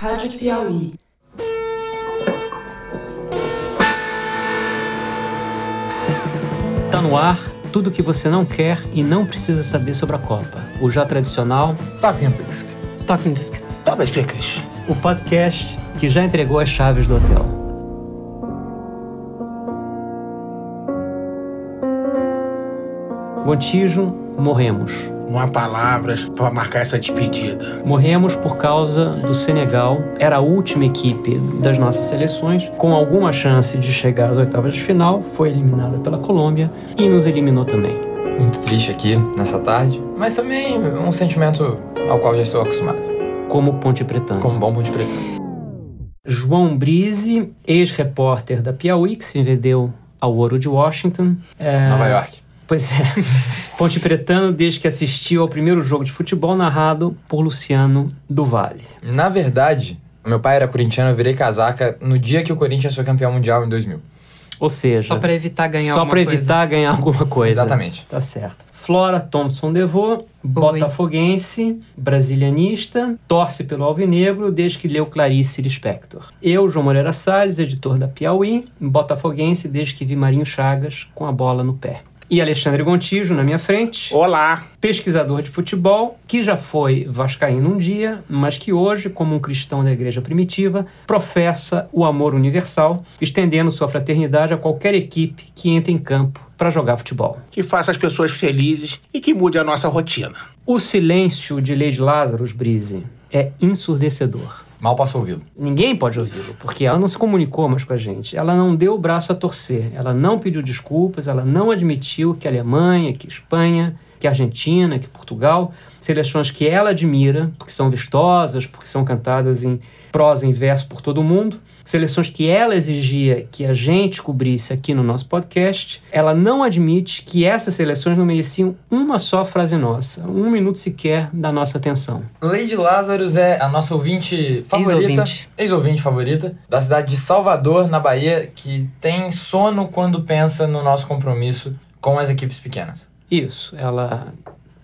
Rádio Piauí. Tá no ar tudo o que você não quer e não precisa saber sobre a Copa. O já tradicional Talking Pisk. Talking Disc. Talvez Picas. o podcast que já entregou as chaves do hotel. Gontijo, morremos. Há palavras para marcar essa despedida. Morremos por causa do Senegal. Era a última equipe das nossas seleções, com alguma chance de chegar às oitavas de final. Foi eliminada pela Colômbia e nos eliminou também. Muito triste aqui nessa tarde, mas também um sentimento ao qual já estou acostumado, Como Ponte Pretano. como bom ponte preta. João Brise, ex-repórter da Piauí, que se vendeu ao Ouro de Washington. É, Nova York. Pois é. Ponte Pretano, desde que assistiu ao primeiro jogo de futebol narrado por Luciano do Vale. Na verdade, meu pai era corintiano, eu virei casaca no dia que o Corinthians foi campeão mundial em 2000. Ou seja, Só pra evitar ganhar só coisa. evitar ganhar alguma coisa. Exatamente. Tá certo. Flora Thompson Devô, botafoguense, brasilianista, torce pelo Alvinegro desde que leu Clarice Lispector. Eu, João Moreira Salles, editor da Piauí, botafoguense desde que vi Marinho Chagas com a bola no pé. E Alexandre Gontijo na minha frente, Olá. pesquisador de futebol, que já foi vascaíno um dia, mas que hoje, como um cristão da igreja primitiva, professa o amor universal, estendendo sua fraternidade a qualquer equipe que entre em campo para jogar futebol. Que faça as pessoas felizes e que mude a nossa rotina. O silêncio de Lady Lazarus Brise é ensurdecedor. Mal posso ouvi-lo. Ninguém pode ouvi-lo, porque ela não se comunicou mais com a gente. Ela não deu o braço a torcer. Ela não pediu desculpas, ela não admitiu que a Alemanha, que a Espanha, que a Argentina, que Portugal, seleções que ela admira, porque são vistosas, porque são cantadas em prosa e verso por todo mundo, seleções que ela exigia que a gente cobrisse aqui no nosso podcast, ela não admite que essas seleções não mereciam uma só frase nossa, um minuto sequer da nossa atenção. Lady Lazarus é a nossa ouvinte favorita, Ex-ouvinte. ex-ouvinte favorita, da cidade de Salvador, na Bahia, que tem sono quando pensa no nosso compromisso com as equipes pequenas. Isso, ela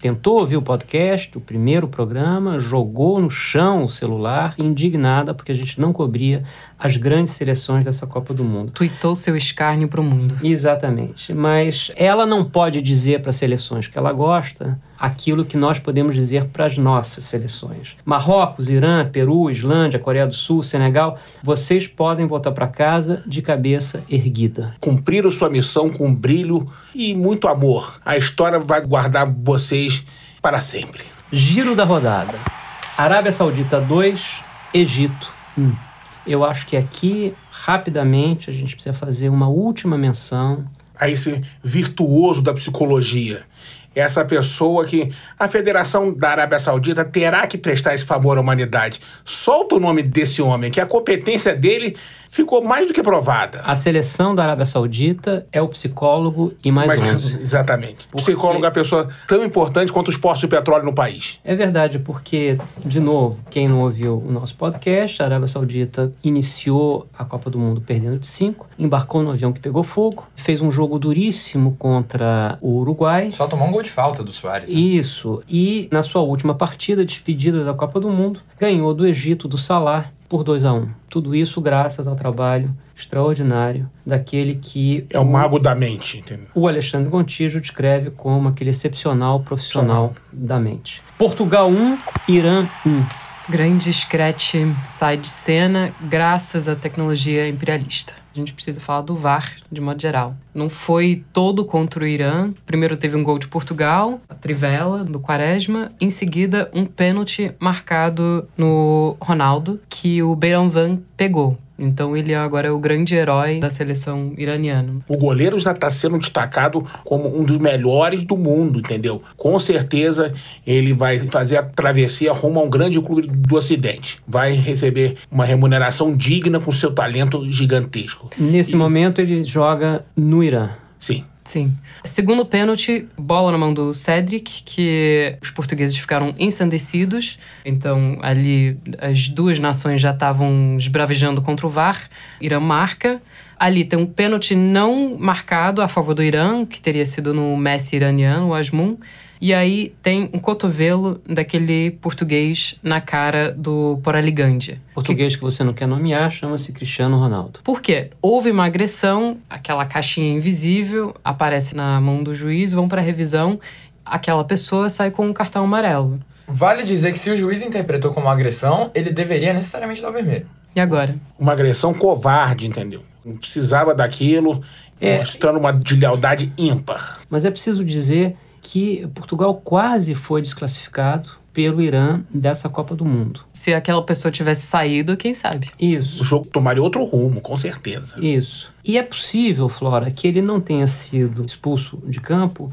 tentou ouvir o podcast, o primeiro programa, jogou no chão o celular, indignada porque a gente não cobria as grandes seleções dessa Copa do Mundo. Tuitou seu escárnio pro mundo. Exatamente, mas ela não pode dizer para as seleções que ela gosta aquilo que nós podemos dizer para as nossas seleções. Marrocos, Irã, Peru, Islândia, Coreia do Sul, Senegal, vocês podem voltar para casa de cabeça erguida. Cumpriram sua missão com brilho e muito amor. A história vai guardar vocês para sempre. Giro da rodada. Arábia Saudita 2, Egito 1. Eu acho que aqui, rapidamente, a gente precisa fazer uma última menção. A esse virtuoso da psicologia. Essa pessoa que a Federação da Arábia Saudita terá que prestar esse favor à humanidade. Solta o nome desse homem, que a competência dele ficou mais do que provada. A seleção da Arábia Saudita é o psicólogo e mais Mas, 11. exatamente. Porque- Psicólogo é uma pessoa tão importante quanto os postos de petróleo no país. É verdade, porque, de novo, quem não ouviu o nosso podcast, a Arábia Saudita iniciou a Copa do Mundo perdendo de 5, embarcou no avião que pegou fogo, fez um jogo duríssimo contra o Uruguai. Só tomou um gol de falta do Soares. né? Isso. E na sua última partida, despedida da Copa do Mundo, ganhou do Egito, do Salah, por 2 a 1 Tudo isso graças ao trabalho extraordinário daquele que É o mago da mente, entendeu? o Alexandre Gontijo descreve como aquele excepcional profissional da mente. Portugal 1, Irã 1. Grande scratch sai de cena graças à tecnologia imperialista. A gente precisa falar do VAR, de modo geral. Não foi todo contra o Irã. Primeiro teve um gol de Portugal, a trivela do Quaresma. Em seguida, um pênalti marcado no Ronaldo, que o Beiranvan pegou. Então ele agora é o grande herói da seleção iraniana. O goleiro já está sendo destacado como um dos melhores do mundo, entendeu? Com certeza ele vai fazer a travessia rumo a um grande clube do Ocidente. Vai receber uma remuneração digna com seu talento gigantesco. Nesse momento ele joga no Irã. Sim. Sim. Segundo pênalti, bola na mão do Cedric, que os portugueses ficaram ensandecidos. Então, ali, as duas nações já estavam esbravejando contra o VAR. Irã marca. Ali tem um pênalti não marcado a favor do Irã, que teria sido no Messi iraniano, o Asmun. E aí tem um cotovelo daquele português na cara do Poraligândia. Português que você não quer nomear chama-se Cristiano Ronaldo. Por quê? Houve uma agressão, aquela caixinha invisível aparece na mão do juiz, vão para revisão, aquela pessoa sai com um cartão amarelo. Vale dizer que se o juiz interpretou como agressão, ele deveria necessariamente dar o vermelho. E agora? Uma agressão covarde, entendeu? Não precisava daquilo, É. mostrando uma deslealdade ímpar. Mas é preciso dizer que Portugal quase foi desclassificado pelo Irã dessa Copa do Mundo. Se aquela pessoa tivesse saído, quem sabe? O Isso. jogo tomaria outro rumo, com certeza. Isso. E é possível, Flora, que ele não tenha sido expulso de campo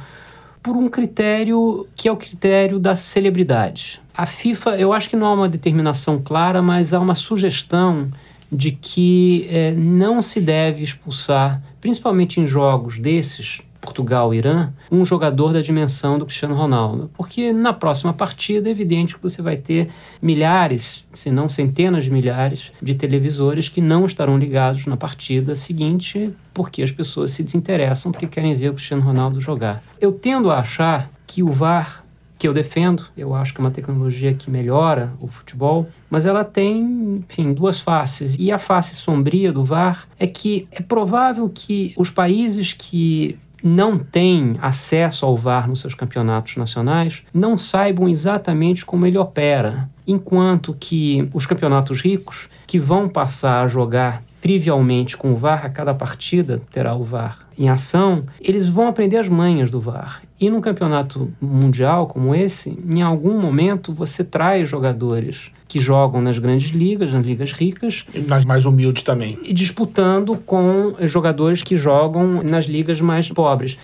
por um critério que é o critério da celebridade. A FIFA, eu acho que não há uma determinação clara, mas há uma sugestão de que eh, não se deve expulsar, principalmente em jogos desses, Portugal-Irã, um jogador da dimensão do Cristiano Ronaldo. Porque na próxima partida é evidente que você vai ter milhares, se não centenas de milhares, de televisores que não estarão ligados na partida seguinte, porque as pessoas se desinteressam porque querem ver o Cristiano Ronaldo jogar. Eu tendo a achar que o VAR que eu defendo, eu acho que é uma tecnologia que melhora o futebol, mas ela tem, enfim, duas faces. E a face sombria do VAR é que é provável que os países que não têm acesso ao VAR nos seus campeonatos nacionais não saibam exatamente como ele opera. Enquanto que os campeonatos ricos, que vão passar a jogar trivialmente com o VAR, a cada partida terá o VAR em ação, eles vão aprender as manhas do VAR. E num campeonato mundial como esse, em algum momento você traz jogadores que jogam nas grandes ligas, nas ligas ricas, E nas mais humildes também. e disputando com jogadores que jogam nas ligas mais pobres.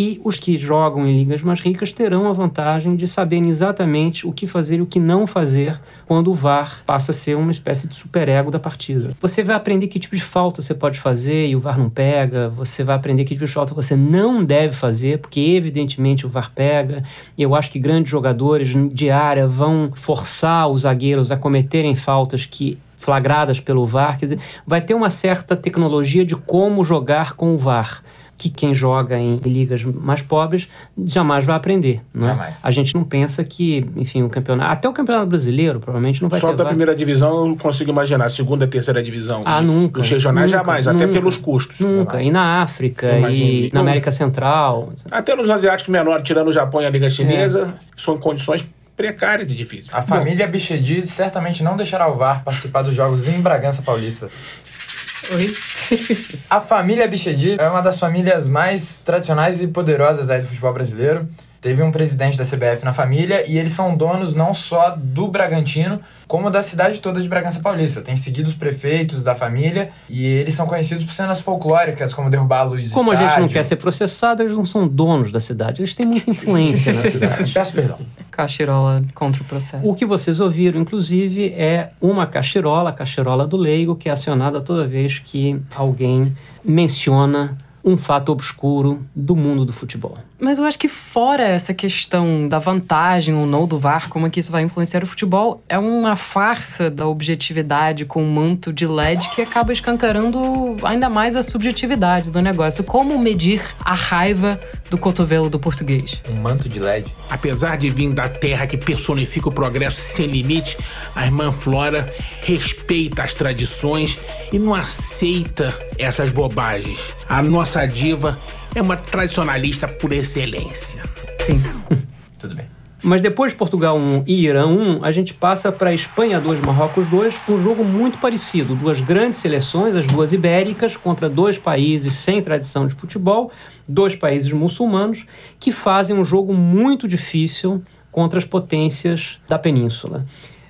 E os que jogam em ligas mais ricas terão a vantagem de saberem exatamente o que fazer e o que não fazer quando o VAR passa a ser uma espécie de superego da partida. Você vai aprender que tipo de falta você pode fazer e o VAR não pega, você vai aprender que tipo de falta você não deve fazer, porque evidentemente o VAR pega. E eu acho que grandes jogadores de área vão forçar os zagueiros a cometerem faltas que flagradas pelo VAR, quer dizer, vai ter uma certa tecnologia de como jogar com o VAR, que quem joga em ligas mais pobres jamais vai aprender, não é? Jamais. A gente não pensa que, enfim, o campeonato, até o campeonato brasileiro provavelmente não vai Só ter da VAR. primeira divisão eu não consigo imaginar. Segunda e terceira divisão. Ah, E nunca. Os regionais Nunca, jamais, até nunca. pelos custos. Nunca. E na África, Imagine. e na América Central. Até nos asiáticos menores, tirando o Japão e a É. Liga Chinesa, são condições precárias e difíceis. A família Bichedi certamente não deixará o VAR participar dos jogos em Bragança Paulista. Oi? A família Bichedi é uma das famílias mais tradicionais e poderosas aí do futebol brasileiro. Teve um presidente da CBF na família e eles são donos não só do Bragantino, como da cidade toda de Bragança Paulista. Tem seguido os prefeitos da família e eles são conhecidos por cenas folclóricas, como derrubar a luz Como a gente não estádio. quer ser processado, eles não são donos da cidade. Eles têm muita influência na cidade. Peço perdão. Cachirola contra o processo. O que vocês ouviram, inclusive, é uma cachirola, a cachirola do leigo, que é acionada toda vez que alguém menciona um fato obscuro do mundo do futebol. Mas eu acho que fora essa questão da vantagem ou não do VAR, como é que isso vai influenciar o futebol, é uma farsa da objetividade com um manto de LED que acaba escancarando ainda mais a subjetividade do negócio. Como medir a raiva do cotovelo do português? Um manto de LED. Apesar de vir da terra que personifica o progresso sem limite, a irmã Flora respeita as tradições e não aceita essas bobagens. A nossa diva é uma tradicionalista por excelência. Sim. Tudo bem. Mas depois de Portugal 1 e Irã 1, a gente passa para Espanha 2, Marrocos 2, um jogo muito parecido. Duas grandes seleções, as duas ibéricas, contra dois países sem tradição de futebol, dois países muçulmanos, que fazem um jogo muito difícil contra as potências da península.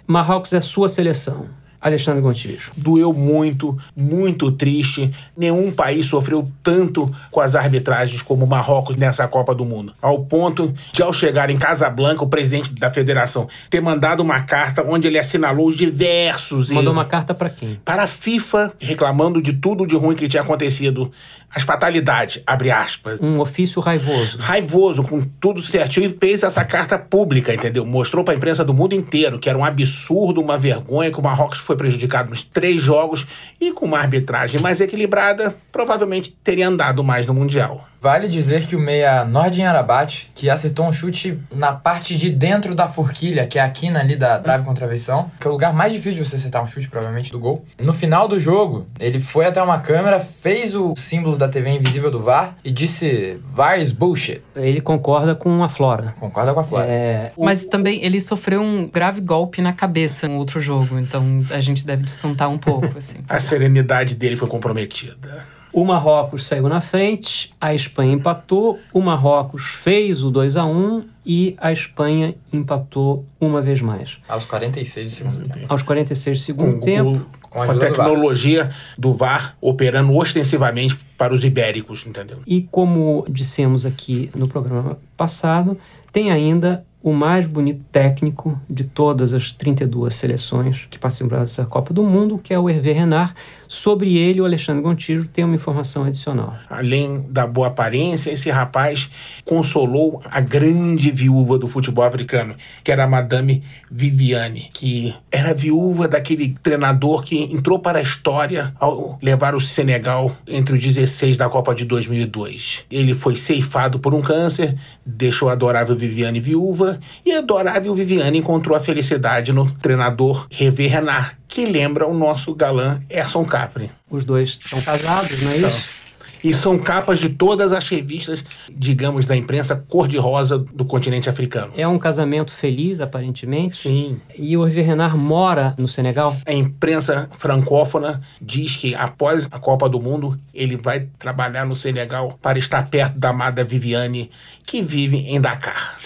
Marrocos é sua seleção. Alexandre Gontijo. Doeu muito, muito triste. Nenhum país sofreu tanto com as arbitragens como o Marrocos nessa Copa do Mundo. Ao ponto de, ao chegar em Casablanca, o presidente da federação ter mandado uma carta onde ele assinalou diversos Mandou erros uma carta para quem? para a FIFA, reclamando de tudo de ruim que tinha acontecido. As fatalidades, abre aspas. Um ofício raivoso. Raivoso, com tudo certinho, e fez essa carta pública, entendeu? Mostrou para a imprensa do mundo inteiro que era um absurdo, uma vergonha, que o Marrocos foi prejudicado nos três jogos e com uma arbitragem mais equilibrada, provavelmente teria andado mais no Mundial. Vale dizer que o meia Nordin Arabat, que acertou um chute na parte de dentro da forquilha, que é a quina ali da trave com travessão, que é o lugar mais difícil de você acertar um chute, provavelmente, do gol. No final do jogo, ele foi até uma câmera, fez o símbolo da TV invisível do VAR e disse: VAR is bullshit. Ele concorda com a Flora. Concorda com a Flora. É, Mas também ele sofreu um grave golpe na cabeça no outro jogo, então a gente deve descontar um pouco, assim. A serenidade dele foi comprometida. O Marrocos saiu na frente, a Espanha empatou, o Marrocos fez o 2 a 1 e a Espanha empatou uma vez mais. Aos 46 do segundo tempo. Aos 46 do Com, segundo tempo, com- Com a com a ajuda do VAR. tecnologia do VAR operando ostensivamente para os ibéricos, entendeu? e como dissemos aqui no programa passado, tem ainda o mais bonito técnico de todas as 32 seleções que participam dessa Copa do Mundo, que é o Hervé Renard. Sobre ele, o Alexandre Gontijo tem uma informação adicional. Além da boa aparência, esse rapaz consolou a grande viúva do futebol africano, que era a Madame Viviane, que era viúva daquele treinador que entrou para a história ao levar o Senegal entre os 16 da Copa de 2002. Ele foi ceifado por um câncer, deixou a adorável Viviane viúva e a adorável Viviane encontrou a felicidade no treinador Hervé Renard, que lembra o nosso galã Erson Capri. Os dois são casados, não é isso? E são capas de todas as revistas, digamos, da imprensa cor-de-rosa do continente africano. É um casamento feliz, aparentemente. Sim. E o Hervé Renard mora no Senegal. A imprensa francófona diz que após a Copa do Mundo ele vai trabalhar no Senegal para estar perto da amada Viviane, que vive em Dakar.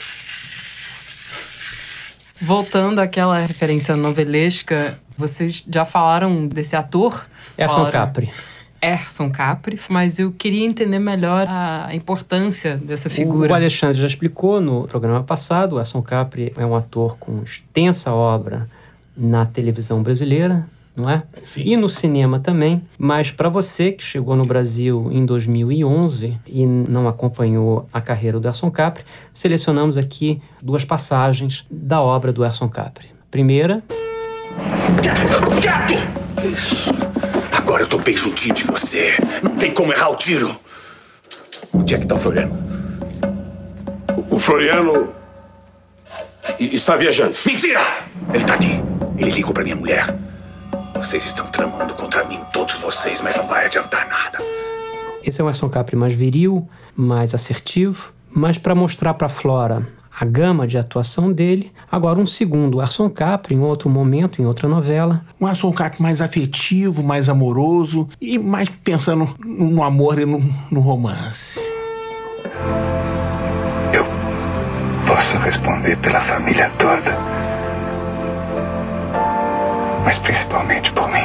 Voltando àquela referência novelesca, vocês já falaram desse ator? Erson Falaram. Capri. Erson Capri, mas eu queria entender melhor a importância dessa figura. O Alexandre já explicou no programa passado, o Erson Capri é um ator com extensa obra na televisão brasileira, não é? Sim. E no cinema também. Mas para você que chegou no Brasil em 2011 e não acompanhou a carreira do Erson Capri, selecionamos aqui duas passagens da obra do Erson Capri. Primeira! Agora eu tô bem juntinho de você. Não tem como errar o tiro. Onde é que tá o Floriano? O Floriano está viajando. Mentira! Ele tá aqui. Ele ligou pra minha mulher. Vocês estão tramando contra mim, todos vocês, mas não vai adiantar nada. esse é um Erson Capri mais viril, mais assertivo, mas para mostrar para Flora a gama de atuação dele. Agora, um segundo, Erson Capri, em outro momento, em outra novela, Um Erson Capri mais afetivo, mais amoroso e mais pensando no amor e no, no romance. Eu posso responder pela família toda. Mas principalmente por mim.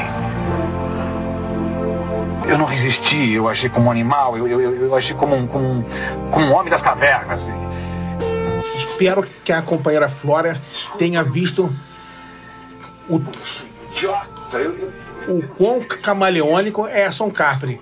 Eu não resisti, eu agi como um animal, eu, eu, eu, agi como um, como, um, como um homem das cavernas. Espero que a companheira Flora tenha visto o, o quão camaleônico é Erson Capri.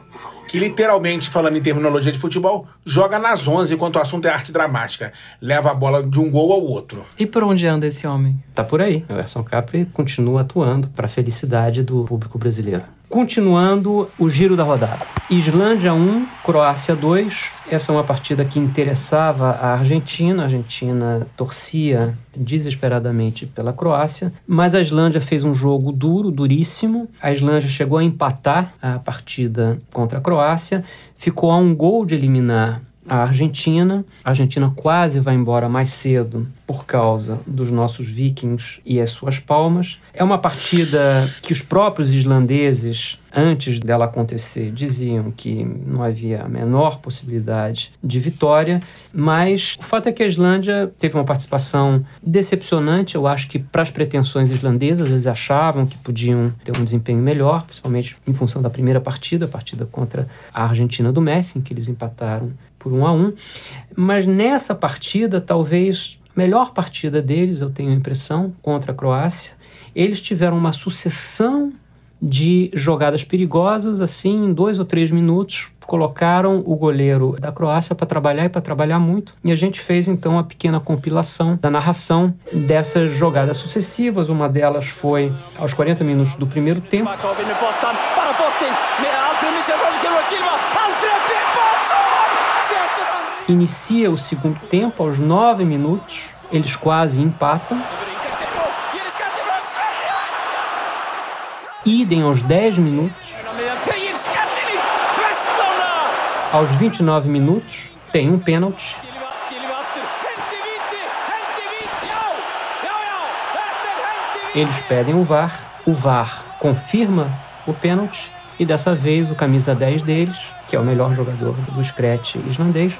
Que literalmente, falando em terminologia de futebol, joga nas 11 enquanto o assunto é arte dramática. Leva a bola de um gol ao outro. E por onde anda esse homem? tá por aí. O Erson Capri continua atuando para a felicidade do público brasileiro. Continuando o giro da rodada. Islândia 1, Croácia 2. Essa é uma partida que interessava a Argentina. A Argentina torcia desesperadamente pela Croácia, mas a Islândia fez um jogo duro, duríssimo. A Islândia chegou a empatar a partida contra a Croácia, ficou a um gol de eliminar a Argentina. A Argentina quase vai embora mais cedo por causa dos nossos vikings e as suas palmas. É uma partida que os próprios islandeses, antes dela acontecer, diziam que não havia a menor possibilidade de vitória, mas o fato é que a Islândia teve uma participação decepcionante. Eu acho que, para as pretensões islandesas, eles achavam que podiam ter um desempenho melhor, principalmente em função da primeira partida, a partida contra a Argentina do Messi, em que eles empataram por um a um. Mas nessa partida, talvez a melhor partida deles, eu tenho a impressão, contra a Croácia, eles tiveram uma sucessão de jogadas perigosas, assim, em dois ou três minutos, colocaram o goleiro da Croácia para trabalhar e para trabalhar muito. E a gente fez então uma pequena compilação da narração dessas jogadas sucessivas. Uma delas foi aos 40 minutos do primeiro tempo. Inicia o segundo tempo aos nove minutos. Eles quase empatam. Idem aos 10 minutos. Aos 29 minutos, tem um pênalti. Eles pedem o VAR. O VAR confirma o pênalti. E dessa vez, o camisa 10 deles, que é o melhor jogador do Scratch islandês,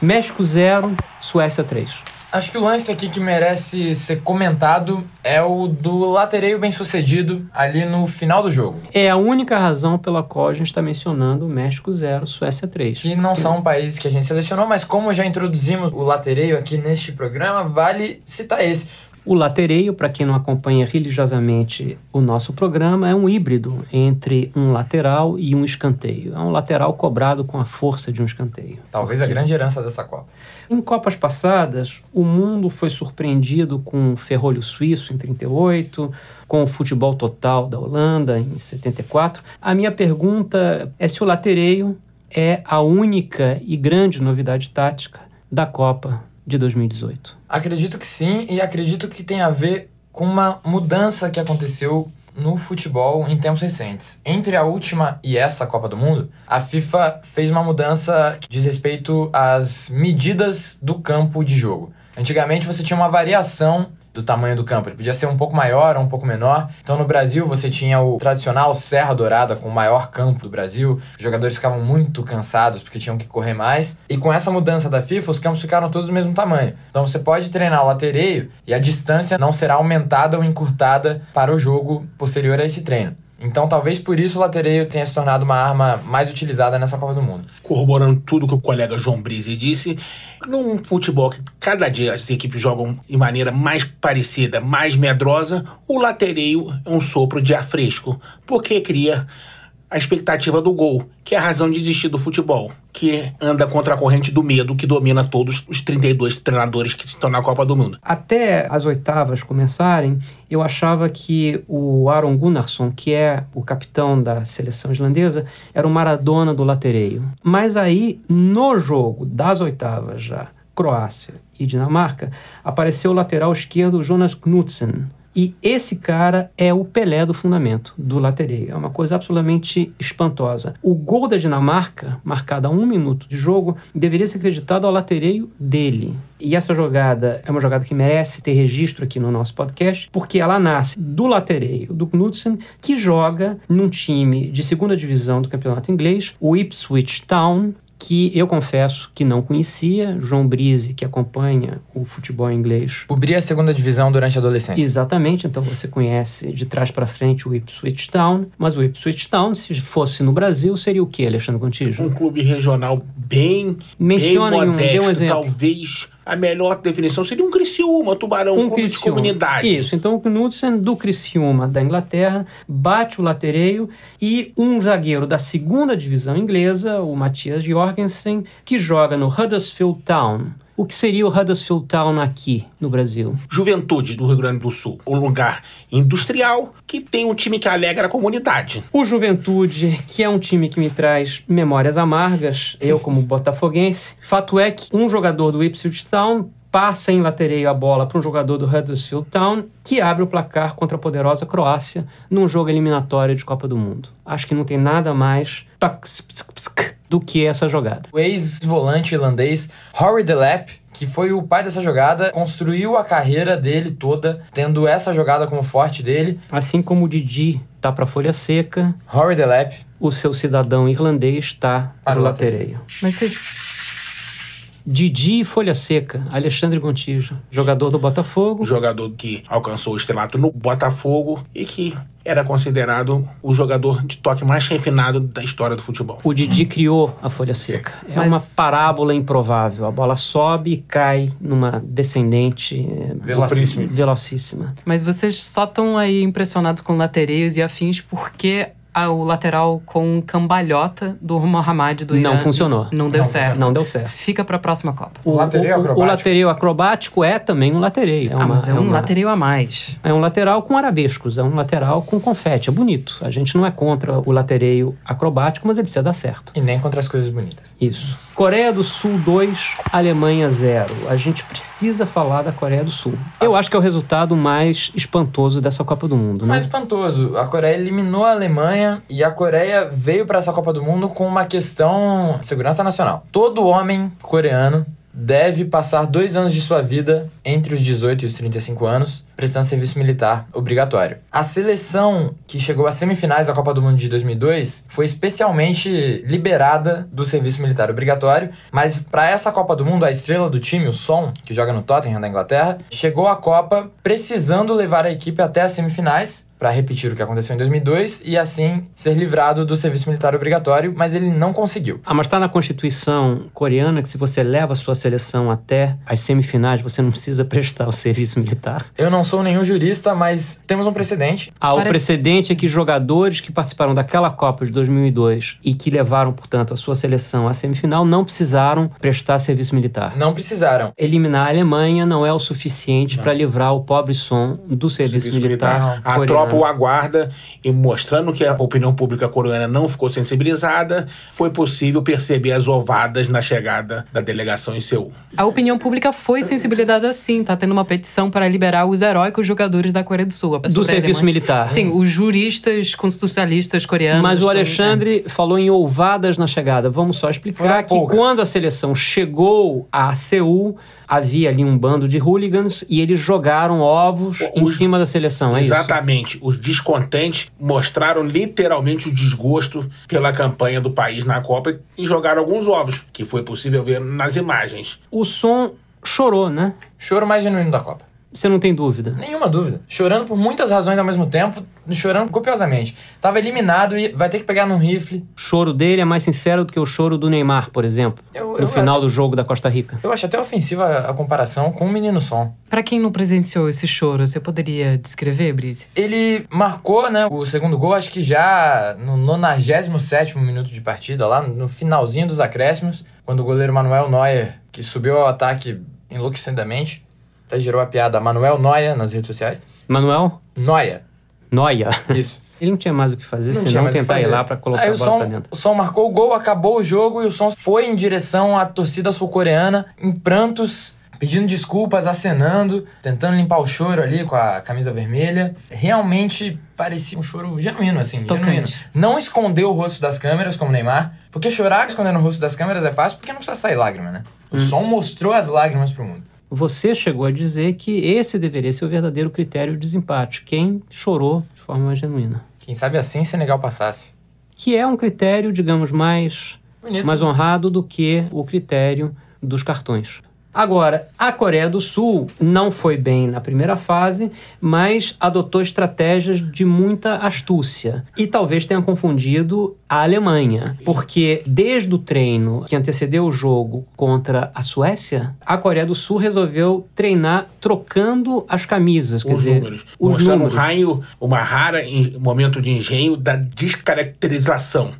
México 0, Suécia 3. Acho que o lance aqui que merece ser comentado é o do latereio bem sucedido ali no final do jogo. É a única razão pela qual a gente está mencionando México 0, Suécia 3. Que não são países que a gente selecionou, mas como já introduzimos o latereio aqui neste programa, vale citar esse. O latereio, para quem não acompanha religiosamente o nosso programa, é um híbrido entre um lateral e um escanteio. É um lateral cobrado com a força de um escanteio. Talvez Porque... a grande herança dessa Copa. Em Copas passadas, o mundo foi surpreendido com o ferrolho suíço em 38, com o futebol total da Holanda em 74. A minha pergunta é se o latereio é a única e grande novidade tática da Copa de 2018? Acredito que sim, e acredito que tem a ver com uma mudança que aconteceu no futebol em tempos recentes. Entre a última e essa Copa do Mundo, a FIFA fez uma mudança que diz respeito às medidas do campo de jogo. Antigamente você tinha uma variação do tamanho do campo. Ele podia ser um pouco maior ou um pouco menor. Então no Brasil você tinha o tradicional Serra Dourada com o maior campo do Brasil. Os jogadores ficavam muito cansados porque tinham que correr mais. E com essa mudança da FIFA, os campos ficaram todos do mesmo tamanho. Então você pode treinar o latereio e a distância não será aumentada ou encurtada para o jogo posterior a esse treino. Então, talvez por isso o latereio tenha se tornado uma arma mais utilizada nessa Copa do Mundo. Corroborando tudo que o colega João Brise disse, num futebol que cada dia as equipes jogam de maneira mais parecida, mais medrosa, o latereio é um sopro de ar fresco, porque cria a expectativa do gol, que é a razão de existir do futebol, que anda contra a corrente do medo que domina todos os 32 treinadores que estão na Copa do Mundo. Até as oitavas começarem, eu achava que o Aron Gunnarsson, que é o capitão da seleção islandesa, era o Maradona do latereio. Mas aí, no jogo das oitavas já, Croácia e Dinamarca, apareceu o lateral esquerdo Jonas Knudsen, e esse cara é o Pelé do fundamento, do latereio. É uma coisa absolutamente espantosa. O gol da Dinamarca, marcado a um minuto de jogo, deveria ser acreditado ao latereio dele. E essa jogada é uma jogada que merece ter registro aqui no nosso podcast, porque ela nasce do latereio do Knudsen, que joga num time de segunda divisão do campeonato inglês, o Ipswich Town, que eu confesso que não conhecia. João Brise, que acompanha o futebol inglês. Cobria a segunda divisão durante a adolescência. Exatamente, então você conhece de trás para frente o Ipswich Town. Mas o Ipswich Town, se fosse no Brasil, seria o que, Alexandre Contígio? Um clube regional bem, Menciona bem modesto, um, dê um exemplo. talvez a melhor definição seria um Criciúma, Tubarão, um, clube Criciúma. de comunidade. Isso, então o Knudsen do Criciúma da Inglaterra bate o latereio e um zagueiro da segunda divisão inglesa, o Matias Jorgensen, que joga no Huddersfield Town o que seria o Huddersfield Town aqui no Brasil? Juventude do Rio Grande do Sul. Um lugar industrial que tem um time que alegra a comunidade. O Juventude, que é um time que me traz memórias amargas, eu como botafoguense. Fato é que um jogador do Ipswich Town passa em latereio a bola para um jogador do Huddersfield Town, que abre o placar contra a poderosa Croácia num jogo eliminatório de Copa do Mundo. Acho que não tem nada mais do que essa jogada. O ex-volante irlandês Rory Delap que foi o pai dessa jogada, construiu a carreira dele toda, tendo essa jogada como forte dele. Assim como o Didi tá para folha seca, Rory Delap, o seu cidadão irlandês está para o latereio. Mas vocês Didi Folha Seca, Alexandre Gontijo, jogador do Botafogo. Jogador que alcançou o estrelato no Botafogo e que era considerado o jogador de toque mais refinado da história do futebol. O Didi criou a folha seca. É Mas... uma parábola improvável. A bola sobe e cai numa descendente eh, velocíssima. velocíssima. Mas vocês só estão aí impressionados com latereios e afins porque o lateral com cambalhota do Mohamed do Irã. Não funcionou. Não deu Não certo. Não deu certo. Fica pra próxima Copa. O, latereio o- o acrobático? latereio acrobático é também um latereio. É ah, mas é, um uma- lateral a mais. É um lateral com arabescos, é um lateral com confete, é bonito. A gente não é contra o latereio acrobático, mas ele precisa dar certo. E nem contra as coisas bonitas. Isso. Coreia do Sul 2, Alemanha 0. A gente precisa falar da Coreia do Sul. Eu acho que é o resultado mais espantoso dessa Copa do Mundo, né? Mais espantoso. A Coreia eliminou a Alemanha e a Coreia veio para essa Copa do Mundo com uma questão de segurança nacional. Todo homem coreano deve passar dois anos de sua vida entre os 18 e os 35 anos prestando serviço militar obrigatório. A seleção que chegou às semifinais da Copa do Mundo de 2002 foi especialmente liberada do serviço militar obrigatório, mas para essa Copa do Mundo a estrela do time, o Son, que joga no Tottenham da Inglaterra, chegou à Copa precisando levar a equipe até as semifinais para repetir o que aconteceu em 2002 e assim ser livrado do serviço militar obrigatório, mas ele não conseguiu. Ah, mas está na Constituição coreana que se você leva a sua seleção até as semifinais, você não precisa prestar o serviço militar. Eu não sou nenhum jurista, mas temos um precedente. Ah, o Parece- precedente é que jogadores que participaram daquela Copa de 2002 e que levaram, portanto, a sua seleção à semifinal não precisaram prestar serviço militar. Não precisaram. Eliminar a Alemanha não é o suficiente para livrar o pobre som do serviço, Serviço militar. militar. A coreano. tropa o aguarda e mostrando que a opinião pública coreana não ficou sensibilizada, foi possível perceber as ovadas na chegada da delegação em Seul. A opinião pública foi sensibilizada sim. Tá tendo uma petição para liberar os heróicos jogadores da Coreia do Sul. Do serviço militar. Sim, os juristas constitucionalistas coreanos. Mas o estão- Alexandre falou em ouvadas na chegada. Vamos só explicar Foram que poucas. quando a seleção chegou a Seul, havia ali um bando de hooligans e eles jogaram ovos em Os- cima da seleção. É isso? Exatamente. Os descontentes mostraram literalmente o desgosto pela campanha do país na Copa e jogaram alguns ovos, que foi possível ver nas imagens. O som chorou, né? Choro mais genuíno da Copa. Você não tem dúvida. Nenhuma dúvida. Chorando por muitas razões ao mesmo tempo, chorando copiosamente. Tava eliminado e vai ter que pegar num rifle. O choro dele é mais sincero do que o choro do Neymar, por exemplo, Eu- no eu- final do jogo da Costa Rica. Eu acho até ofensiva a, a comparação com o Menino Som. Pra quem não presenciou esse choro, você poderia descrever, Brise? Ele marcou, né, o segundo gol, acho que já no 97º minuto de partida, lá no finalzinho dos acréscimos, quando o goleiro Manuel Neuer, que subiu ao ataque enlouquecidamente, até gerou a piada Manuel Neuer nas redes sociais. Manuel? Neuer, Noia. isso. Ele não tinha mais o que fazer, Não senão tentar ir lá pra colocar Aí a o bola som, pra dentro. o som marcou o gol, acabou o jogo e o som foi em direção à torcida sul-coreana, em prantos, pedindo desculpas, acenando, tentando limpar o choro ali com a camisa vermelha. Realmente parecia um choro genuíno, assim, Tocante. genuíno. Não escondeu o rosto das câmeras, como Neymar, porque chorar escondendo o rosto das câmeras é fácil porque não precisa sair lágrima, né? O Hum. som mostrou as lágrimas pro mundo. Você chegou a dizer que esse deveria ser o verdadeiro critério de desempate. Quem chorou de forma mais genuína. Quem sabe assim Senegal passasse. Que é um critério, digamos, mais, Bonito. mais honrado do que o critério dos cartões. Agora, a Coreia do Sul não foi bem na primeira fase, mas adotou estratégias de muita astúcia. E talvez tenha confundido a Alemanha, porque desde o treino que antecedeu o jogo contra a Suécia, a Coreia do Sul resolveu treinar trocando as camisas. Quer os dizer, números. os mostrando números. um raio, uma rara em- momento de engenho da descaracterização.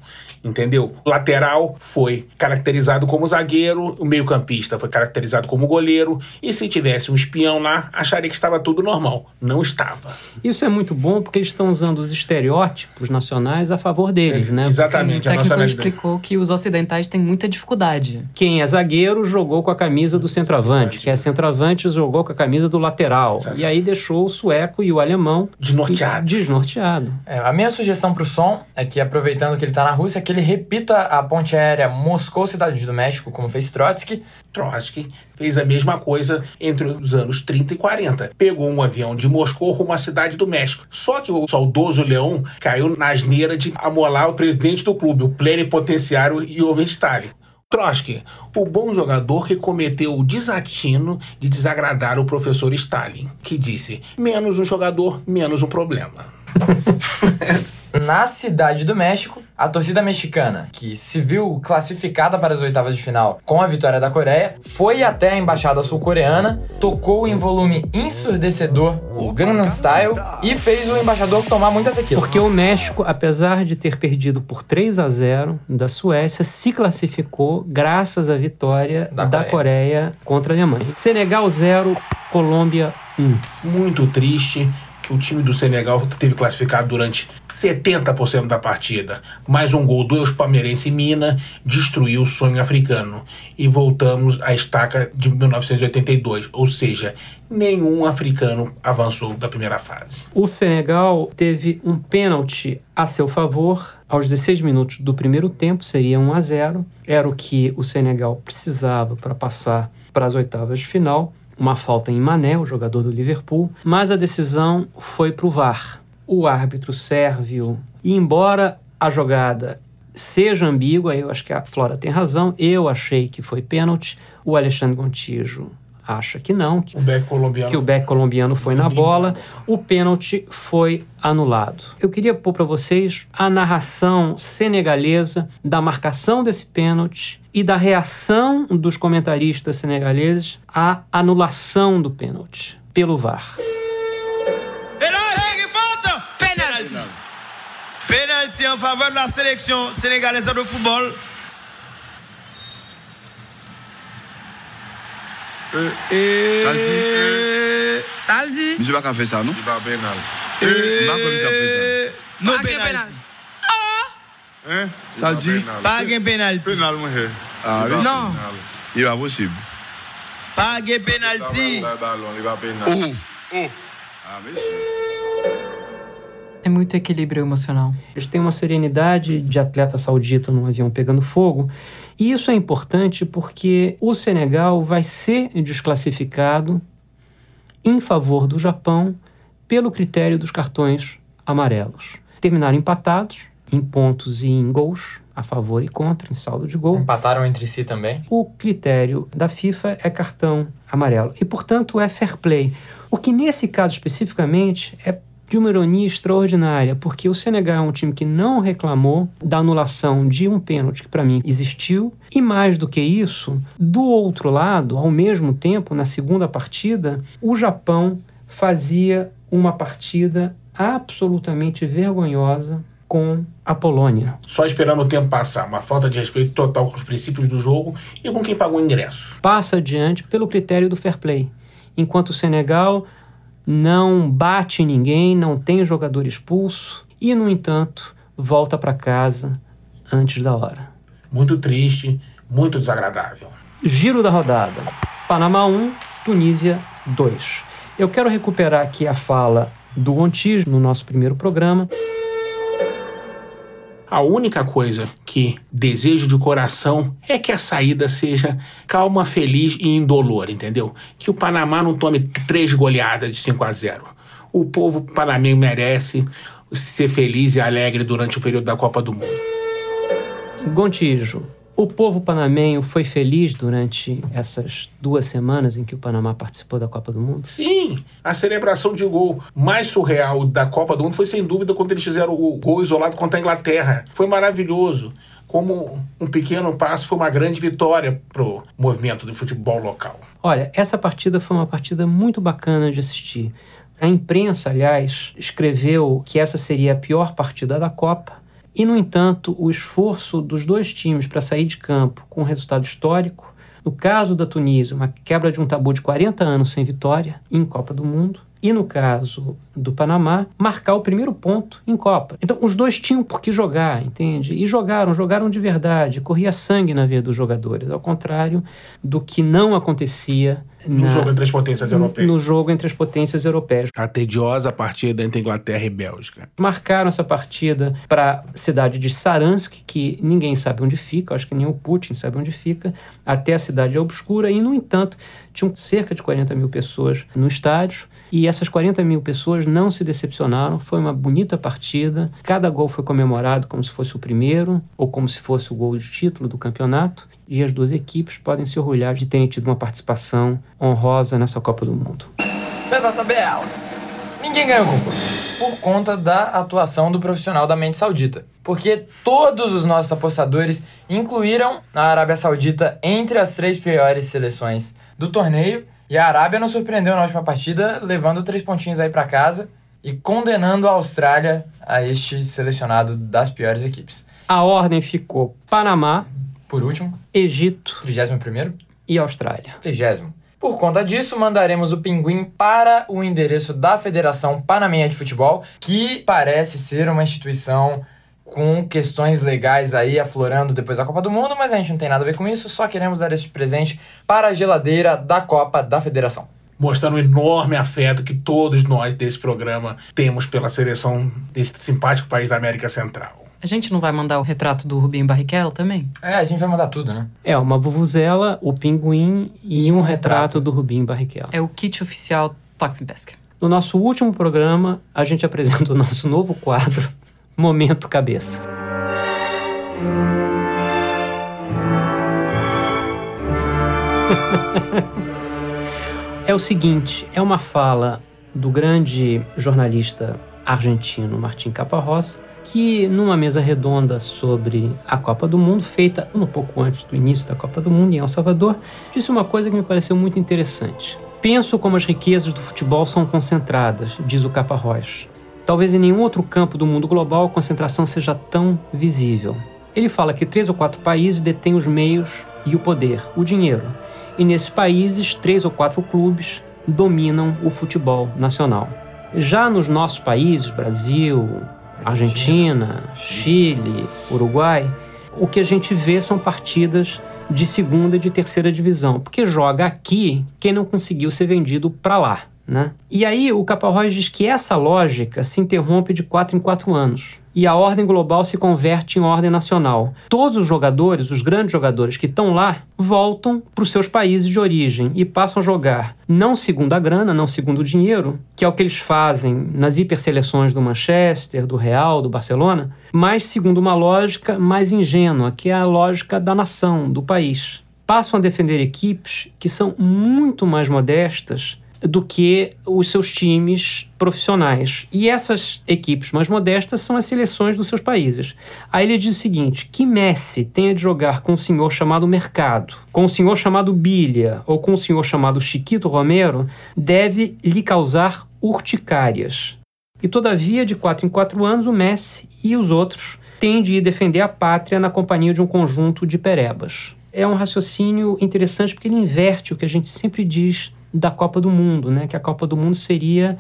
Entendeu? O lateral foi caracterizado como zagueiro, o meio-campista foi caracterizado como goleiro, e se tivesse um espião lá, acharia que estava tudo normal. Não estava. Isso é muito bom porque eles estão usando os estereótipos nacionais a favor deles, né? Exatamente. o a nossa técnico explicou que os ocidentais têm muita dificuldade. Quem é zagueiro jogou com a camisa do centroavante. Quem é centroavante jogou com a camisa do lateral. Exato. E aí deixou o sueco e o alemão Desnorteado. desnorteado. É, a minha sugestão pro som é que, aproveitando que ele tá na Rússia, que ele repita a ponte aérea Moscou-Cidade do México, como fez Trotsky, Trotsky fez a mesma coisa entre os anos 30 e 40. Pegou um avião de Moscou rumo à cidade do México. Só que o saudoso Leão caiu na asneira de amolar o presidente do clube, o plenipotenciário Ivan Stalin. Trotsky, o bom jogador que cometeu o desatino de desagradar o professor Stalin, que disse: menos um jogador, menos um problema. Na cidade do México, a torcida mexicana, que se viu classificada para as oitavas de final com a vitória da Coreia, foi até a embaixada sul-coreana, tocou em volume ensurdecedor o Gangnam Style e fez o embaixador tomar muita tequila. Porque o México, apesar de ter perdido por 3 a 0 da Suécia, se classificou graças à vitória Da da, Coreia. Coreia. contra a Alemanha. Senegal 0, Colômbia 1. Muito triste o time do Senegal teve classificado durante 70% da partida. Mais um gol do ex-palmeirense Mina destruiu o sonho africano. E voltamos à estaca de 1982, ou seja, nenhum africano avançou da primeira fase. O Senegal teve um pênalti a seu favor aos 16 minutos do primeiro tempo, seria 1 a 0. Era o que o Senegal precisava para passar para as oitavas de final. Uma falta em Mané, o jogador do Liverpool, mas a decisão foi para o VAR. O árbitro sérvio, e embora a jogada seja ambígua, eu acho que a Flora tem razão, eu achei que foi pênalti, o Alexandre Gontijo acha que não, que O back colombiano. que o back colombiano foi na bola, o pênalti foi anulado. Eu queria pôr para vocês a narração senegalesa da marcação desse pênalti e da reação dos comentaristas senegaleses à anulação do pênalti pelo VAR. Penalty, falta! Penalty! Penalty en faveur de la E, e. Saldi. E. Saldi. Monsieur Bakan fait ça, non? Il va pénal. Malcolm ça fait ça. Non pénalty. Ah Hein? hein? Saldi. Pas de pénalty. Pénal, moi. Non. Ah, il va possible. Pas de pénalty. Il va pénal. Oh. Oh. Ah, mais É muito equilíbrio emocional. Eles têm uma serenidade de atleta saudita num avião pegando fogo. E isso é importante porque o Senegal vai ser desclassificado em favor do Japão pelo critério dos cartões amarelos. Terminaram empatados em pontos e em gols, a favor e contra, em saldo de gol. Empataram entre si também. O critério da FIFA é cartão amarelo e, portanto, é fair play. O que nesse caso especificamente é de uma ironia extraordinária, porque o Senegal é um time que não reclamou da anulação de um pênalti que para mim existiu, e mais do que isso, do outro lado, ao mesmo tempo, na segunda partida, o Japão fazia uma partida absolutamente vergonhosa com a Polônia. Só esperando o tempo passar. Uma falta de respeito total com os princípios do jogo e com quem pagou o ingresso. passa adiante pelo critério do fair play. Enquanto o Senegal não bate ninguém, não tem jogador expulso e, no entanto, volta para casa antes da hora. Muito triste, muito desagradável. Giro da rodada. Panamá 1, Tunísia 2. Eu quero recuperar aqui a fala do Gontijo no nosso primeiro programa. A única coisa que desejo de coração é que a saída seja calma, feliz e indolor, entendeu? Que o Panamá não tome três goleadas de 5 a 0. O povo panamenho merece ser feliz e alegre durante o período da Copa do Mundo. Gontijo, o povo panamenho foi feliz durante essas duas semanas em que o Panamá participou da Copa do Mundo? Sim, a celebração de gol mais surreal da Copa do Mundo foi sem dúvida quando eles fizeram o gol isolado contra a Inglaterra. Foi maravilhoso. Como um pequeno passo, foi uma grande vitória pro movimento do futebol local. Olha, essa partida foi uma partida muito bacana de assistir. A imprensa, aliás, escreveu que essa seria a pior partida da Copa. E, no entanto, o esforço dos dois times para sair de campo com um resultado histórico, no caso da Tunísia, uma quebra de um tabu de 40 anos sem vitória em Copa do Mundo, e no caso do Panamá, marcar o primeiro ponto em Copa. Então, os dois tinham por que jogar, entende? E jogaram, jogaram de verdade, corria sangue na veia dos jogadores, ao contrário do que não acontecia No na- jogo entre as potências europeias. no jogo entre as potências europeias. A tediosa partida entre Inglaterra e Bélgica. Marcaram essa partida para a cidade de Saransk, que ninguém sabe onde fica, acho que nem o Putin sabe onde fica, até a cidade é obscura, e, no entanto, tinham cerca de 40 mil pessoas no estádio, e essas 40 mil pessoas não se decepcionaram, foi uma bonita partida, cada gol foi comemorado como se fosse o primeiro, ou como se fosse o gol de título do campeonato, e as duas equipes podem se orgulhar de terem tido uma participação honrosa nessa Copa do Mundo. Pé da tabela. Ninguém ganhou o concurso. Por conta da atuação do profissional da mente saudita. Porque todos os nossos apostadores incluíram a Arábia Saudita entre as três piores seleções do torneio. E a Arábia não surpreendeu na última partida, levando três pontinhos aí para casa e condenando a Austrália a este selecionado das piores equipes. A ordem ficou Panamá, Por último, Egito 31º, e Austrália. 30 Por conta disso, mandaremos o Pinguim para o endereço da Federação Panamenha de Futebol, que parece ser uma instituição com questões legais aí aflorando depois da Copa do Mundo, mas a gente não tem nada a ver com isso, só queremos dar esse presente para a geladeira da Copa da Federação. mostrando o enorme afeto que todos nós desse programa temos pela seleção desse simpático país da América Central. A gente não vai mandar o retrato do Rubinho Barrichello também? É, a gente vai mandar tudo, né? É, uma vuvuzela, o pinguim e um retrato do Rubinho Barrichello. É o kit oficial Toque Pesca. No nosso último programa, a gente apresenta o nosso novo quadro, Momento Cabeça. é o seguinte, é uma fala do grande jornalista argentino Martim Caparrós, que numa mesa redonda sobre a Copa do Mundo, feita um pouco antes do início da Copa do Mundo em El Salvador, disse uma coisa que me pareceu muito interessante. Penso como as riquezas do futebol são concentradas, diz o Caparrós. Talvez em nenhum outro campo do mundo global a concentração seja tão visível. Ele fala que três ou quatro países detêm os meios e o poder, o dinheiro. E nesses países, três ou quatro clubes dominam o futebol nacional. Já nos nossos países, Brasil, Argentina, Chile, Uruguai, o que a gente vê são partidas de segunda e de terceira divisão, porque joga aqui quem não conseguiu ser vendido para lá. Né? E aí o Caparrós diz que essa lógica se interrompe de quatro em quatro anos e a ordem global se converte em ordem nacional. Todos os jogadores, os grandes jogadores que estão lá, voltam para os seus países de origem e passam a jogar não segundo a grana, não segundo o dinheiro, que é o que eles fazem nas hiperseleções do Manchester, do Real, do Barcelona, mas segundo uma lógica mais ingênua, que é a lógica da nação, do país. Passam a defender equipes que são muito mais modestas do que os seus times profissionais. E essas equipes mais modestas são as seleções dos seus países. Aí ele diz o seguinte: que Messi tenha de jogar com um senhor chamado Mercado, com um senhor chamado Bilha ou com um senhor chamado Chiquito Romero deve lhe causar urticárias. E todavia, de quatro em quatro anos, o Messi e os outros têm de ir defender a pátria na companhia de um conjunto de perebas. É um raciocínio interessante porque ele inverte o que a gente sempre diz da Copa do Mundo, né? que a Copa do Mundo seria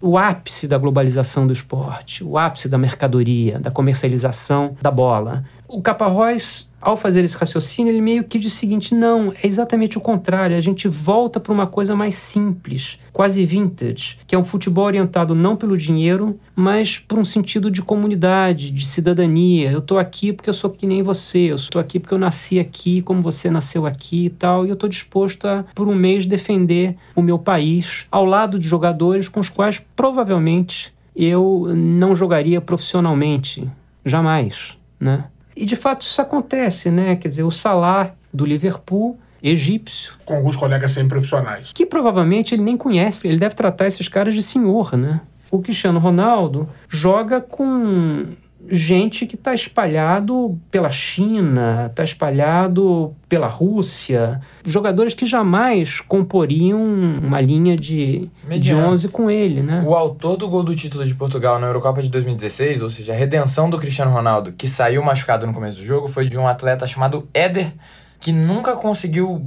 o ápice da globalização do esporte, o ápice da mercadoria, da comercialização da bola. O Caparrós, ao fazer esse raciocínio, ele meio que diz o seguinte: não, é exatamente o contrário. A gente volta para uma coisa mais simples, quase vintage, que é um futebol orientado não pelo dinheiro, mas por um sentido de comunidade, de cidadania. Eu estou aqui porque eu sou que nem você, eu estou aqui porque eu nasci aqui, como você nasceu aqui e tal, e eu estou disposto a, por um mês, defender o meu país ao lado de jogadores com os quais provavelmente eu não jogaria profissionalmente. Jamais, né? E de fato isso acontece, né? Quer dizer, o Salah do Liverpool, egípcio, Com alguns colegas semi-profissionais. que provavelmente ele nem conhece, ele deve tratar esses caras de senhor, né? O Cristiano Ronaldo joga com gente que está espalhado pela China, está espalhado pela Rússia, jogadores que jamais comporiam uma linha de, de Medianos. 11 com ele, né? O autor do gol do título de Portugal na Eurocopa de 2016, ou seja, a redenção do Cristiano Ronaldo, que saiu machucado no começo do jogo, foi de um atleta chamado Éder, que nunca conseguiu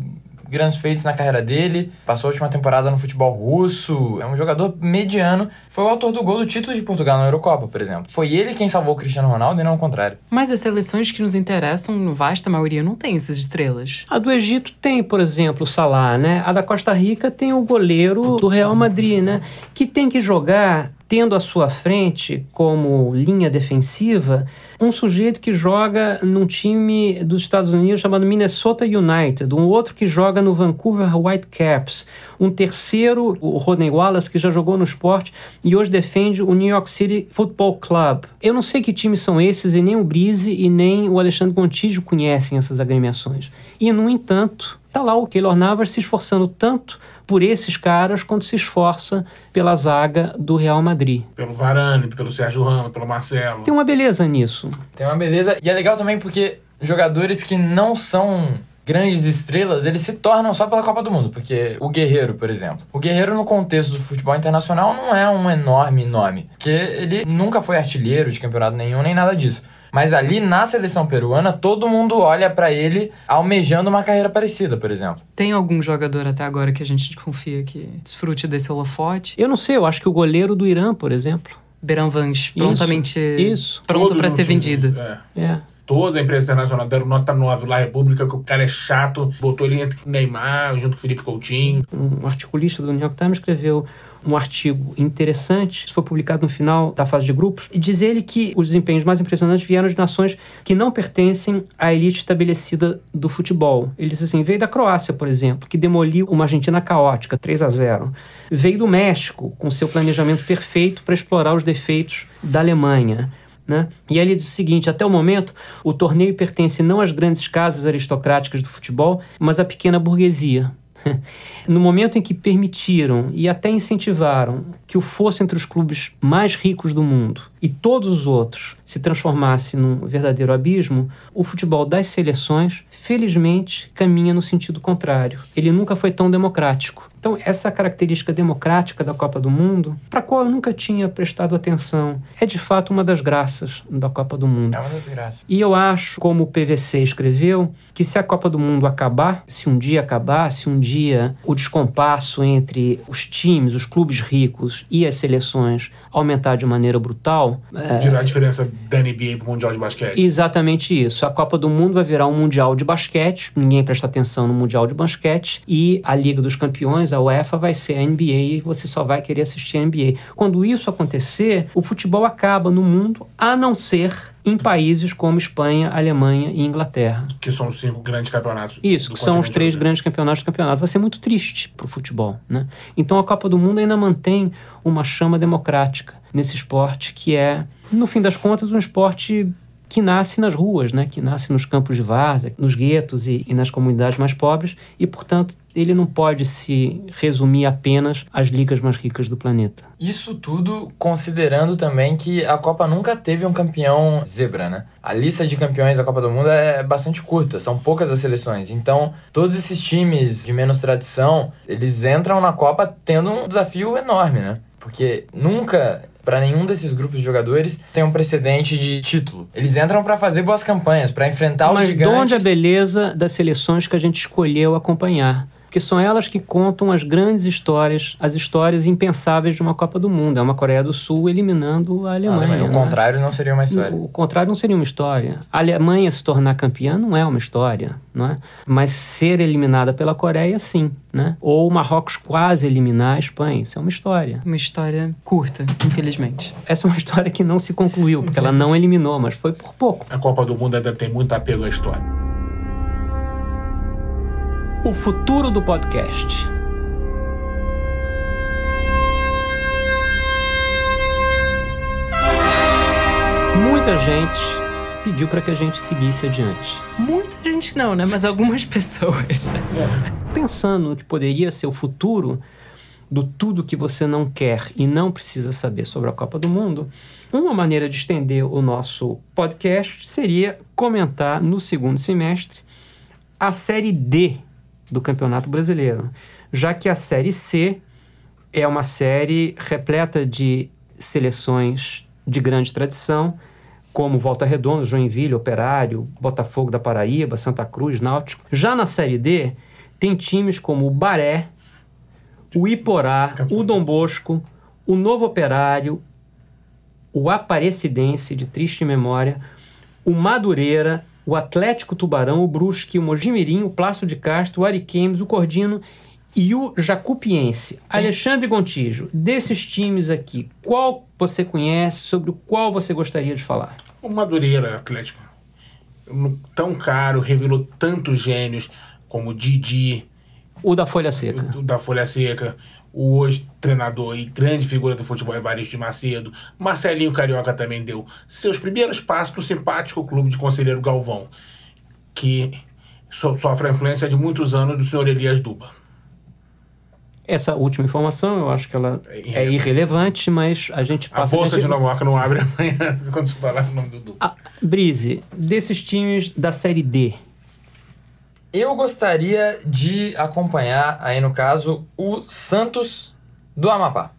grandes feitos na carreira dele, passou a última temporada no futebol russo, é um jogador mediano. Foi o autor do gol do título de Portugal na Eurocopa, por exemplo. Foi ele quem salvou o Cristiano Ronaldo e não o contrário. Mas as seleções que nos interessam, vasta maioria, não tem essas estrelas. A do Egito tem, por exemplo, o Salah, né? A da Costa Rica tem o goleiro do Real Madrid, né? Que tem que jogar tendo à sua frente como linha defensiva um sujeito que joga num time dos Estados Unidos chamado Minnesota United, um outro que joga no Vancouver Whitecaps, um terceiro, o Rodney Wallace, que já jogou no esporte e hoje defende o New York City Football Club. Eu não sei que times são esses e nem o Brise e nem o Alexandre Gontijo conhecem essas agremiações. E, no entanto, Tá lá o Keylor Navas se esforçando tanto por esses caras quanto se esforça pela zaga do Real Madrid. Pelo Varane, pelo Sérgio Ramos, pelo Marcelo. Tem uma beleza nisso. Tem uma beleza. E é legal também porque jogadores que não são grandes estrelas, eles se tornam só pela Copa do Mundo. Porque o Guerreiro, por exemplo. O Guerreiro, no contexto do futebol internacional, não é um enorme nome. Porque ele nunca foi artilheiro de campeonato nenhum, nem nada disso. Mas ali na seleção peruana, todo mundo olha pra ele almejando uma carreira parecida, por exemplo. Tem algum jogador até agora que a gente desconfia que desfrute desse holofote? Eu não sei, eu acho que o goleiro do Irã, por exemplo. Beranvans, prontamente isso. pronto no ser vendido. É. É. Toda a imprensa internacional deram nota 9 lá, República, que o cara é chato, botou ele entre o Neymar, junto com o Felipe Coutinho. Um articulista do New York Times escreveu um artigo interessante, isso foi publicado no final da fase de grupos, e diz ele que os desempenhos mais impressionantes vieram de nações que não pertencem à elite estabelecida do futebol. Ele diz assim, veio da Croácia, por exemplo, que demoliu uma Argentina caótica, 3 a 0. Veio do México, com seu planejamento perfeito para explorar os defeitos da Alemanha. Né? E aí ele diz o seguinte: até o momento, o torneio pertence não às grandes casas aristocráticas do futebol, mas à pequena burguesia. No momento em que permitiram e até incentivaram que o fosse entre os clubes mais ricos do mundo e todos os outros se transformasse num verdadeiro abismo, o futebol das seleções, felizmente, caminha no sentido contrário. Ele nunca foi tão democrático. Então, essa característica democrática da Copa do Mundo, para a qual eu nunca tinha prestado atenção, é de fato uma das graças da Copa do Mundo. É uma desgraça. E eu acho, como o PVC escreveu, que se a Copa do Mundo acabar, se um dia acabar, se um dia o descompasso entre os times, os clubes ricos e as seleções aumentar de maneira brutal, é, Tirar a diferença da NBA pro Mundial de Basquete. Exatamente isso. A Copa do Mundo vai virar um Mundial de basquete, ninguém presta atenção no Mundial de basquete, e a Liga dos Campeões, a UEFA, vai ser a NBA e você só vai querer assistir a NBA. Quando isso acontecer, o futebol acaba no mundo, a não ser em países como Espanha, Alemanha e Inglaterra. Que são os cinco grandes campeonatos. Isso, que são os três grandes campeonatos do campeonato. Vai ser muito triste para o futebol, né? Então a Copa do Mundo ainda mantém uma chama democrática nesse esporte que é, no fim das contas, um esporte que nasce nas ruas, né? Que nasce nos campos de várzea, nos guetos e, e nas comunidades mais pobres e, portanto, ele não pode se resumir apenas às ligas mais ricas do planeta. Isso tudo considerando também que a Copa nunca teve um campeão zebra, né? A lista de campeões da Copa do Mundo é bastante curta, são poucas as seleções. Então, todos esses times de menos tradição, eles entram na Copa tendo um desafio enorme, né? Porque nunca para nenhum desses grupos de jogadores tem um precedente de título. Eles entram para fazer boas campanhas, para enfrentar os Mas de gigantes. onde a beleza das seleções que a gente escolheu acompanhar? Porque são elas que contam as grandes histórias, as histórias impensáveis de uma Copa do Mundo. É uma Coreia do Sul eliminando a Ah, Alemanha. também, o né? contrário não seria uma história. O contrário não seria uma história. A Alemanha se tornar campeã não é uma história, não é? Mas ser eliminada pela Coreia, sim, né? Ou o Marrocos quase eliminar a Espanha, isso é uma história. Uma história curta, infelizmente. Essa é uma história que não se concluiu, porque ela não eliminou, mas foi por pouco. A Copa do Mundo ainda tem muito apego à história. O futuro do podcast. Muita gente pediu para que a gente seguisse adiante. Muita gente não, né? Mas algumas pessoas. Pensando no que poderia ser o futuro do tudo que você não quer e não precisa saber sobre a Copa do Mundo, uma maneira de estender o nosso podcast seria comentar no segundo semestre a Série D do Campeonato Brasileiro, já que a Série C é uma série repleta de seleções de grande tradição, como Volta Redonda, Joinville, Operário, Botafogo da Paraíba, Santa Cruz, Náutico. Já na Série D, tem times como o Baré, o Iporá, o Dom Bosco, o Novo Operário, o Aparecidense, de triste memória, o Madureira, o Atlético Tubarão, o Brusque, o Mojimirim, o Plácio de Castro, o Ariquemes, o Cordino e o Jacupiense. Alexandre Gontijo, desses times aqui, qual você conhece, sobre o qual você gostaria de falar? O Madureira Atlético, tão caro, revelou tantos gênios como o Didi, O da Folha Seca. o da Folha Seca, o hoje treinador e grande figura do futebol Evaristo de Macedo. Marcelinho Carioca também deu seus primeiros passos no simpático clube de Conselheiro Galvão, que so- sofre a influência de muitos anos do senhor Elias Duba. Essa última informação, eu acho que ela é irrelevante, mas a gente A passa... Bolsa adiante. de Nova York não abre amanhã quando se falar o nome do Duba. Ah, Brise, desses times da Série D, Eu gostaria de acompanhar, aí no caso, o Santos do Amapá.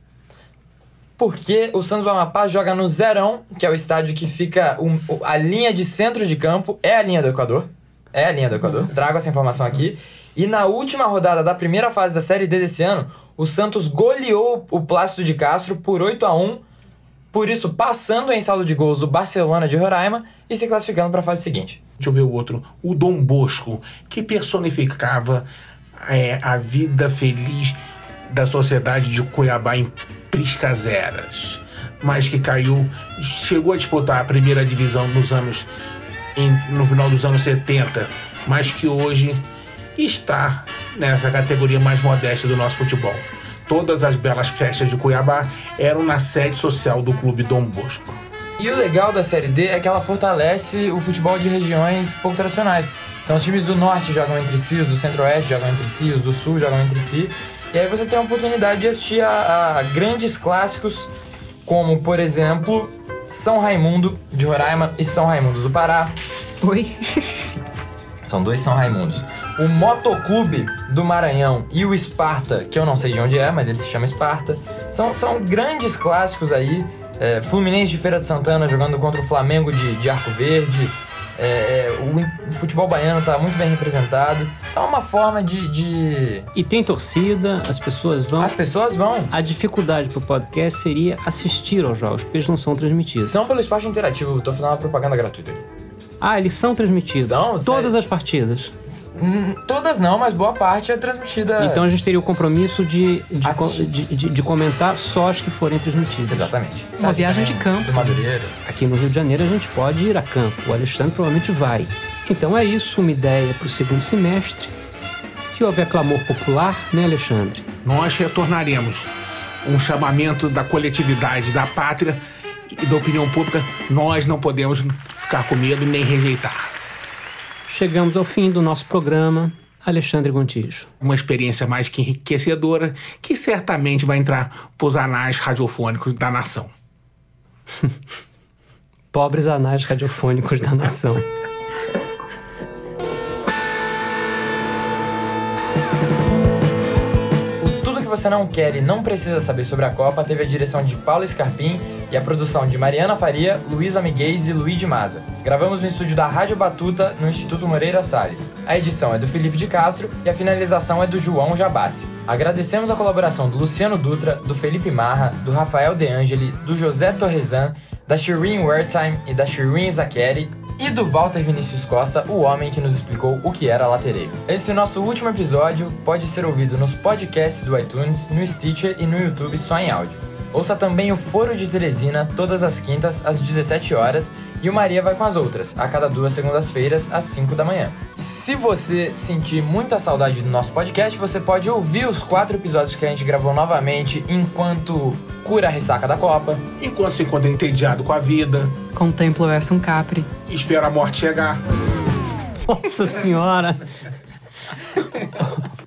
Porque o Santos do Amapá joga no Zerão, que é o estádio que fica. um- a linha de centro de campo é a linha do Equador. É a linha do Equador. Trago essa informação aqui. E na última rodada da primeira fase da Série D desse ano, o Santos goleou o Plácido de Castro por 8 a 1 por isso passando em saldo de gols o Barcelona de Roraima e se classificando para a fase seguinte. Deixa eu ver o outro. O Dom Bosco, que personificava é, a vida feliz da sociedade de Cuiabá em Priscaseras, mas que caiu, chegou a disputar a primeira divisão nos anos em- no final dos anos 70, mas que hoje está nessa categoria mais modesta do nosso futebol. Todas as belas festas de Cuiabá eram na sede social do Clube Dom Bosco. E o legal da Série D é que ela fortalece o futebol de regiões pouco tradicionais. Então os times do norte jogam entre si, os do centro-oeste jogam entre si, os do sul jogam entre si. E aí você tem a oportunidade de assistir a, a grandes clássicos, como, por exemplo, São Raimundo de Roraima e São Raimundo do Pará. Oi? São dois São Raimundos. O Motoclube do Maranhão e o Esparta, que eu não sei de onde é, mas ele se chama Esparta. São, são grandes clássicos aí. É, Fluminense de Feira de Santana jogando contra o Flamengo de, de Arco Verde. É, é, o, o futebol baiano tá muito bem representado. É uma forma de, de- e tem torcida, as pessoas vão... As pessoas vão. A dificuldade pro podcast seria assistir aos jogos, porque eles não são transmitidos. São pelo esporte interativo. Tô fazendo uma propaganda gratuita aqui. Ah, eles são transmitidos. São? Todas Sério? as partidas. Hum, Todas não, mas boa parte é transmitida. Então a gente teria o compromisso de, de, de, de- de comentar só as que forem transmitidas. Exatamente. Uma Sabe viagem também de campo. Do Madureira. Aqui no Rio de Janeiro a gente pode ir a campo. O Alexandre provavelmente vai. Então é isso, uma ideia para o segundo semestre. Se houver clamor popular, né, Alexandre? nós retornaremos. Um chamamento da coletividade, da pátria e da opinião pública. Nós não podemos ficar com medo nem rejeitar. Chegamos ao fim do nosso programa. Alexandre Gontijo. Uma experiência mais que enriquecedora que certamente vai entrar pros anais radiofônicos da nação. Pobres anais radiofônicos da nação. você não quer e não precisa saber sobre a Copa teve a direção de Paulo Scarpim e a produção de Mariana Faria, Luísa Miguez e Luigi Maza. Gravamos no estúdio da Rádio Batuta, no Instituto Moreira Salles. A edição é do Felipe de Castro e a finalização é do João Jabassi. Agradecemos a colaboração do Luciano Dutra, do Felipe Marra, do Rafael De Angeli, do José Torresan, da Shireen Wertheim e da Shireen Zakeri e do Walter Vinícius Costa, o homem que nos explicou o que era latereiro. Esse nosso último episódio pode ser ouvido nos podcasts do iTunes, no Stitcher e no YouTube só em áudio. Ouça também o Foro de Teresina todas as quintas às 17 horas e o Maria vai com as outras, a cada duas segundas-feiras às 5 da manhã. Se você sentir muita saudade do nosso podcast, você pode ouvir os quatro episódios que a gente gravou novamente enquanto cura a ressaca da Copa, Enquanto se encontra entediado com a vida, Contemplo Erson Capri. espera a morte chegar. Nossa Senhora!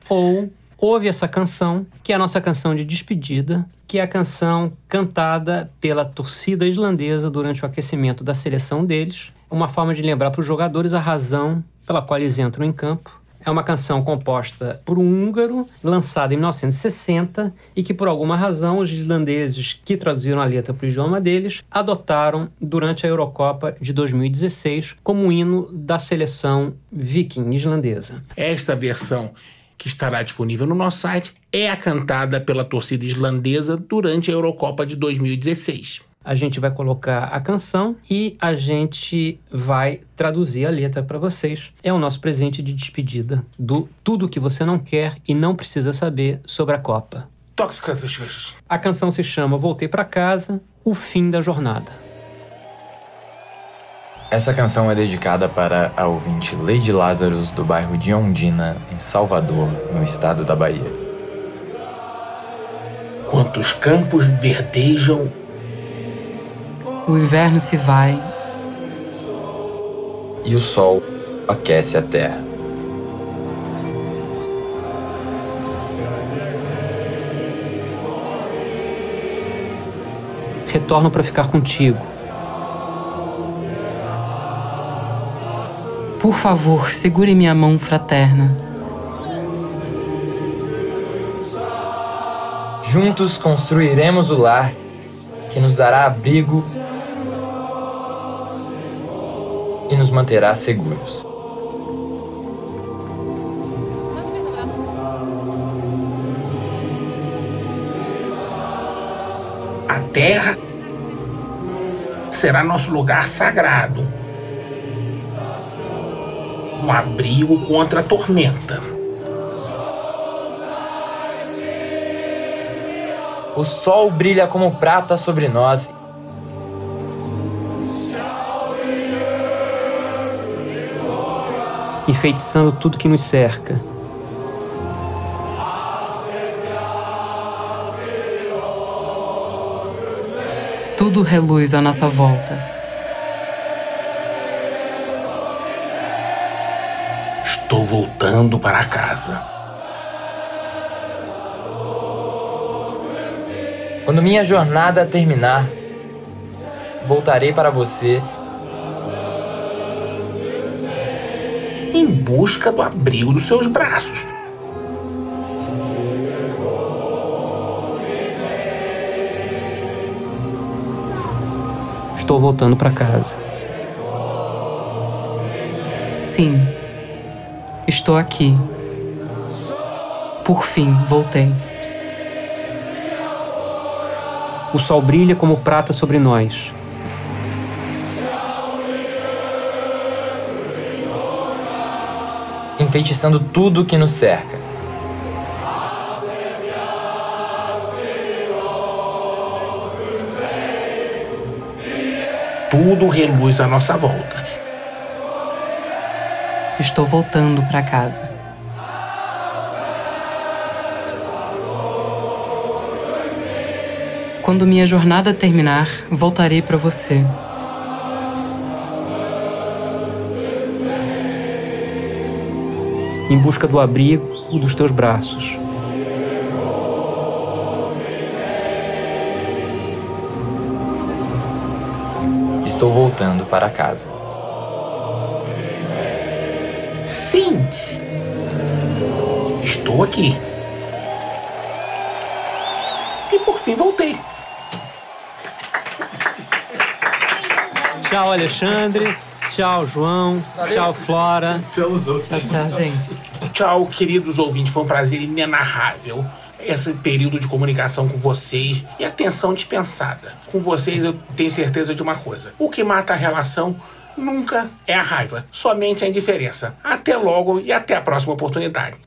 Ou ouve essa canção, que é a nossa canção de despedida, que é a canção cantada pela torcida islandesa durante o aquecimento da seleção deles. Uma forma de lembrar para os jogadores a razão pela qual eles entram em campo. É uma canção composta por um húngaro, lançada em 1960, e que, por alguma razão, os islandeses que traduziram a letra para o idioma deles adotaram durante a Eurocopa de 2016 como hino da seleção viking islandesa. Esta versão que estará disponível no nosso site é a cantada pela torcida islandesa durante a Eurocopa de 2016. A gente vai colocar a canção e a gente vai traduzir a letra para vocês. É o nosso presente de despedida do Tudo que você não quer e não precisa saber sobre a Copa. Tóxicas. A canção se chama Voltei para casa, o fim da jornada. Essa canção é dedicada para a ouvinte Lady Lázaros do bairro de Ondina, em Salvador, no estado da Bahia. Quantos campos verdejam. O inverno se vai. E o sol aquece a terra. Retorno para ficar contigo Por favor, segure minha mão fraterna. Juntos construiremos o lar que nos dará abrigo e nos manterá seguros. A terra será nosso lugar sagrado. Um abrigo contra a tormenta. O sol brilha como prata sobre nós. enfeitiçando tudo que nos cerca. Tudo reluz à nossa volta. Voltando para casa. Quando minha jornada terminar, voltarei para você em busca do abrigo dos seus braços. Estou voltando para casa. Sim, estou aqui. Por fim, voltei. O sol brilha como prata sobre nós. enfeitiçando tudo que nos cerca. Tudo reluz à nossa volta. Estou voltando para casa. Quando minha jornada terminar, voltarei para você. em busca do abrigo dos teus braços. Estou voltando para casa. Estou aqui. E por fim voltei. Tchau, Alexandre. Tchau, João. Valeu. Tchau, Flora. Tchau, os outros. Tchau, tchau, gente. Tchau, queridos ouvintes. Foi um prazer inenarrável esse período de comunicação com vocês e atenção dispensada. Com vocês eu tenho certeza de uma coisa: o que mata a relação nunca é a raiva, somente a indiferença. Até logo e até a próxima oportunidade.